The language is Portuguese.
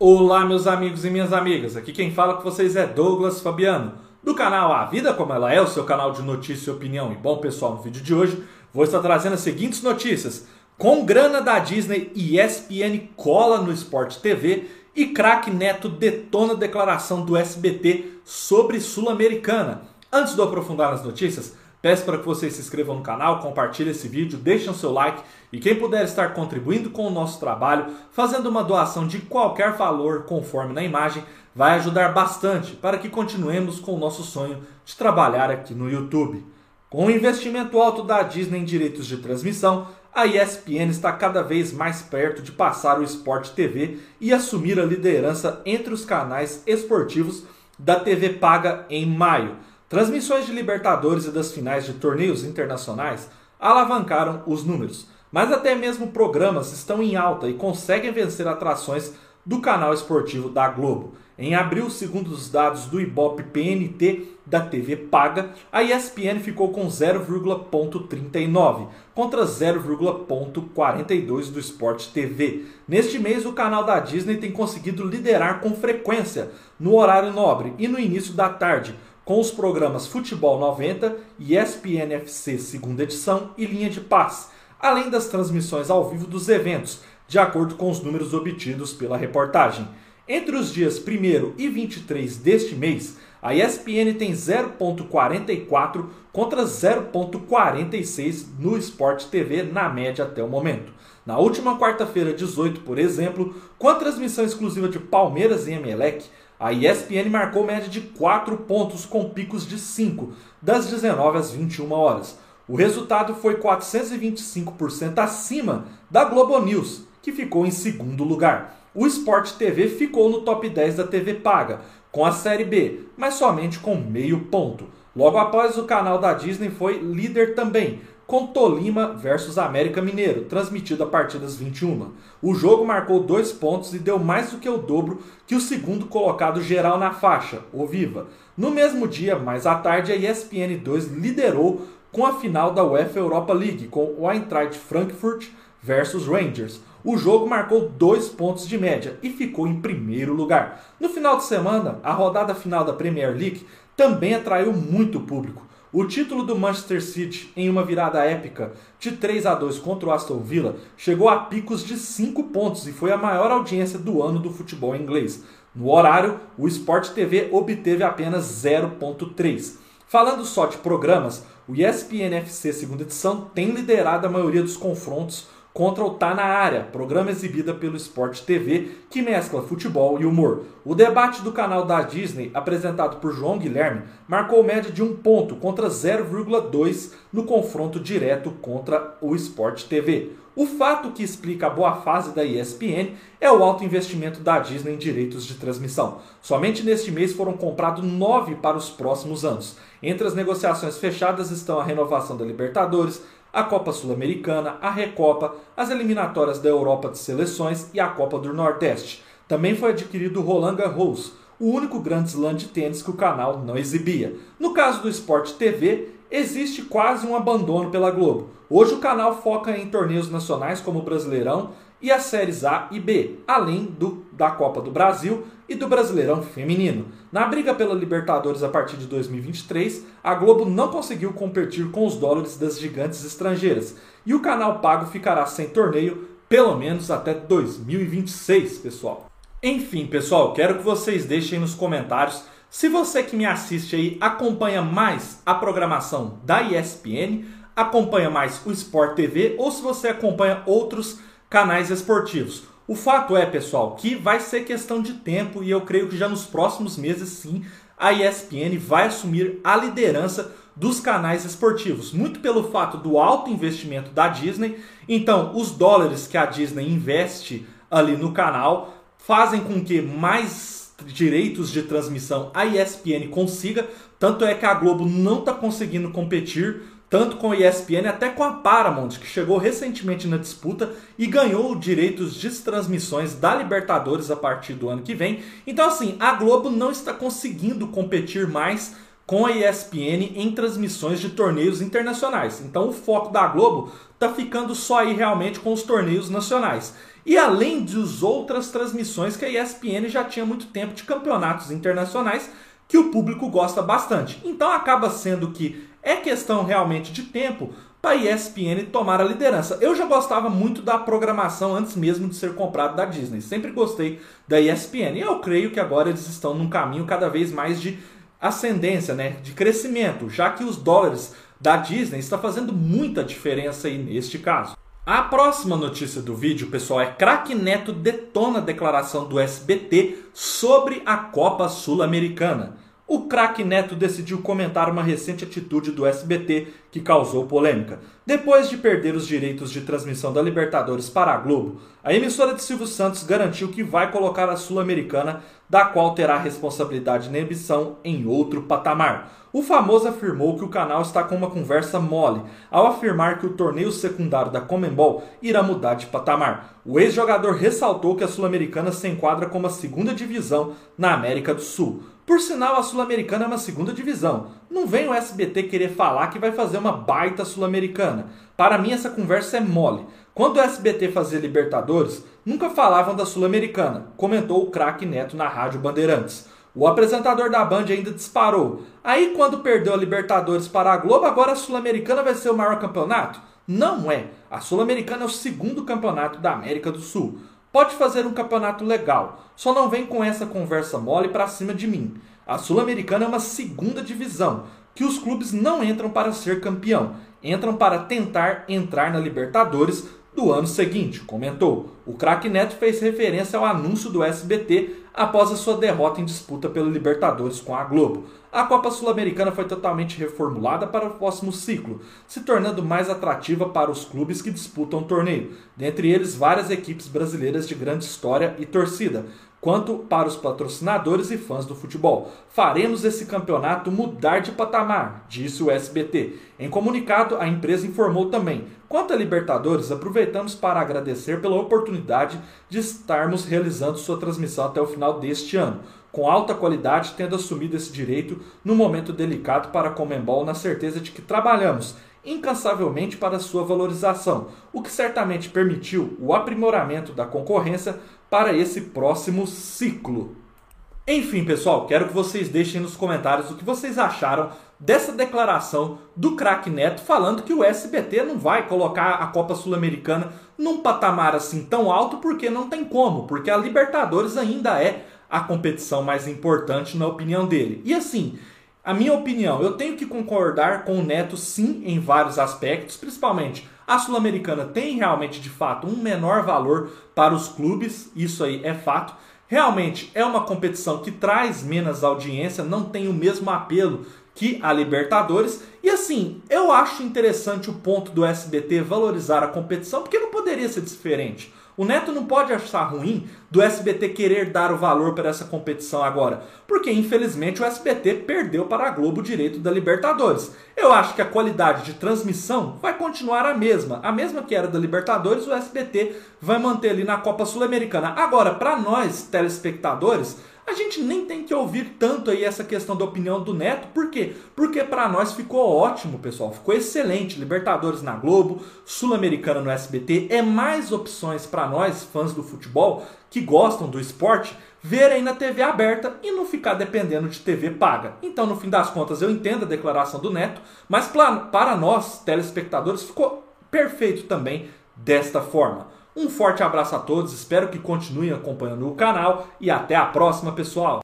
Olá, meus amigos e minhas amigas. Aqui quem fala com vocês é Douglas Fabiano, do canal A Vida Como Ela É, o seu canal de notícia e opinião. E bom, pessoal, no vídeo de hoje vou estar trazendo as seguintes notícias. Com grana da Disney, ESPN cola no Sport TV e craque Neto detona a declaração do SBT sobre Sul-Americana. Antes de eu aprofundar nas notícias, Peço para que vocês se inscrevam no canal, compartilhem esse vídeo, deixem o seu like e quem puder estar contribuindo com o nosso trabalho, fazendo uma doação de qualquer valor conforme na imagem, vai ajudar bastante para que continuemos com o nosso sonho de trabalhar aqui no YouTube. Com o investimento alto da Disney em direitos de transmissão, a ESPN está cada vez mais perto de passar o Sport TV e assumir a liderança entre os canais esportivos da TV paga em maio. Transmissões de Libertadores e das finais de torneios internacionais alavancaram os números, mas até mesmo programas estão em alta e conseguem vencer atrações do canal esportivo da Globo. Em abril, segundo os dados do Ibope PNT da TV paga, a ESPN ficou com 0,39 contra 0,42 do Sport TV. Neste mês, o canal da Disney tem conseguido liderar com frequência no horário nobre e no início da tarde, com os programas Futebol 90 e ESPN FC segunda edição e Linha de Paz, além das transmissões ao vivo dos eventos, de acordo com os números obtidos pela reportagem. Entre os dias 1 e 23 deste mês, a ESPN tem 0.44 contra 0.46 no Sport TV na média até o momento. Na última quarta-feira, 18, por exemplo, com a transmissão exclusiva de Palmeiras e Emelec, a ESPN marcou média de 4 pontos com picos de 5, das 19 às 21 horas. O resultado foi 425% acima da Globo News, que ficou em segundo lugar. O Sport TV ficou no top 10 da TV paga, com a Série B, mas somente com meio ponto. Logo após, o canal da Disney foi líder também, com Tolima versus América Mineiro, transmitido a partir das 21. O jogo marcou dois pontos e deu mais do que o dobro que o segundo colocado geral na faixa, o Viva. No mesmo dia, mais à tarde, a ESPN 2 liderou com a final da UEFA Europa League, com o Eintracht Frankfurt versus Rangers. O jogo marcou dois pontos de média e ficou em primeiro lugar. No final de semana, a rodada final da Premier League também atraiu muito público. O título do Manchester City em uma virada épica de 3 a 2 contra o Aston Villa chegou a picos de 5 pontos e foi a maior audiência do ano do futebol inglês. No horário, o Sport TV obteve apenas 0.3. Falando só de programas, o ESPN FC segunda edição tem liderado a maioria dos confrontos contra o Tá na Área, programa exibido pelo Sport TV que mescla futebol e humor. O debate do canal da Disney, apresentado por João Guilherme, marcou média de um ponto contra 0,2 no confronto direto contra o Sport TV. O fato que explica a boa fase da ESPN é o alto investimento da Disney em direitos de transmissão. Somente neste mês foram comprados nove para os próximos anos. Entre as negociações fechadas estão a renovação da Libertadores, a Copa Sul-Americana, a Recopa, as eliminatórias da Europa de Seleções e a Copa do Nordeste. Também foi adquirido o Roland Garros, o único grande slam de tênis que o canal não exibia. No caso do Sport TV, existe quase um abandono pela Globo. Hoje o canal foca em torneios nacionais como o Brasileirão e as séries A e B, além do, da Copa do Brasil e do Brasileirão Feminino. Na briga pela Libertadores a partir de 2023, a Globo não conseguiu competir com os dólares das gigantes estrangeiras e o canal pago ficará sem torneio pelo menos até 2026, pessoal. Enfim, pessoal, quero que vocês deixem nos comentários se você que me assiste aí acompanha mais a programação da ESPN, acompanha mais o Sport TV ou se você acompanha outros canais esportivos. O fato é, pessoal, que vai ser questão de tempo e eu creio que já nos próximos meses, sim, a ESPN vai assumir a liderança dos canais esportivos, muito pelo fato do alto investimento da Disney. Então, os dólares que a Disney investe ali no canal fazem com que mais direitos de transmissão a ESPN consiga. Tanto é que a Globo não está conseguindo competir tanto com a ESPN até com a Paramount, que chegou recentemente na disputa e ganhou direitos de transmissões da Libertadores a partir do ano que vem. Então, assim, a Globo não está conseguindo competir mais com a ESPN em transmissões de torneios internacionais. Então, o foco da Globo está ficando só aí realmente com os torneios nacionais. E além de outras transmissões que a ESPN já tinha muito tempo de campeonatos internacionais que o público gosta bastante. Então acaba sendo que é questão realmente de tempo para a ESPN tomar a liderança. Eu já gostava muito da programação antes mesmo de ser comprado da Disney. Sempre gostei da ESPN. E eu creio que agora eles estão num caminho cada vez mais de ascendência, né, de crescimento, já que os dólares da Disney está fazendo muita diferença aí neste caso. A próxima notícia do vídeo, pessoal, é Crack Neto detona a declaração do SBT sobre a Copa Sul-Americana o craque Neto decidiu comentar uma recente atitude do SBT que causou polêmica. Depois de perder os direitos de transmissão da Libertadores para a Globo, a emissora de Silvio Santos garantiu que vai colocar a Sul-Americana, da qual terá responsabilidade na emissão, em outro patamar. O famoso afirmou que o canal está com uma conversa mole ao afirmar que o torneio secundário da Comembol irá mudar de patamar. O ex-jogador ressaltou que a Sul-Americana se enquadra como a segunda divisão na América do Sul. Por sinal, a Sul-Americana é uma segunda divisão. Não vem o SBT querer falar que vai fazer uma baita Sul-Americana. Para mim, essa conversa é mole. Quando o SBT fazia Libertadores, nunca falavam da Sul-Americana, comentou o craque Neto na Rádio Bandeirantes. O apresentador da Band ainda disparou. Aí, quando perdeu a Libertadores para a Globo, agora a Sul-Americana vai ser o maior campeonato? Não é. A Sul-Americana é o segundo campeonato da América do Sul. Pode fazer um campeonato legal, só não vem com essa conversa mole para cima de mim. A Sul-Americana é uma segunda divisão, que os clubes não entram para ser campeão, entram para tentar entrar na Libertadores do ano seguinte, comentou. O craque Neto fez referência ao anúncio do SBT após a sua derrota em disputa pela Libertadores com a Globo. A Copa Sul-Americana foi totalmente reformulada para o próximo ciclo, se tornando mais atrativa para os clubes que disputam o torneio, dentre eles várias equipes brasileiras de grande história e torcida, quanto para os patrocinadores e fãs do futebol. Faremos esse campeonato mudar de patamar, disse o SBT. Em comunicado, a empresa informou também: quanto a Libertadores, aproveitamos para agradecer pela oportunidade de estarmos realizando sua transmissão até o final deste ano. Com alta qualidade, tendo assumido esse direito num momento delicado para a Comembol, na certeza de que trabalhamos incansavelmente para sua valorização, o que certamente permitiu o aprimoramento da concorrência para esse próximo ciclo. Enfim, pessoal, quero que vocês deixem nos comentários o que vocês acharam dessa declaração do craque Neto falando que o SBT não vai colocar a Copa Sul-Americana num patamar assim tão alto porque não tem como, porque a Libertadores ainda é a competição mais importante na opinião dele. E assim, a minha opinião, eu tenho que concordar com o Neto sim em vários aspectos, principalmente a Sul-Americana tem realmente de fato um menor valor para os clubes, isso aí é fato. Realmente é uma competição que traz menos audiência, não tem o mesmo apelo que a Libertadores. E assim, eu acho interessante o ponto do SBT valorizar a competição, porque não poderia ser diferente. O Neto não pode achar ruim do SBT querer dar o valor para essa competição agora, porque infelizmente o SBT perdeu para a Globo o direito da Libertadores. Eu acho que a qualidade de transmissão vai continuar a mesma, a mesma que era da Libertadores, o SBT vai manter ali na Copa Sul-Americana. Agora, para nós telespectadores, a gente nem tem que ouvir tanto aí essa questão da opinião do Neto, por quê? Porque para nós ficou ótimo, pessoal, ficou excelente. Libertadores na Globo, Sul-Americana no SBT, é mais opções para nós, fãs do futebol, que gostam do esporte, ver aí na TV aberta e não ficar dependendo de TV paga. Então, no fim das contas, eu entendo a declaração do Neto, mas para nós, telespectadores, ficou perfeito também desta forma. Um forte abraço a todos, espero que continuem acompanhando o canal e até a próxima, pessoal!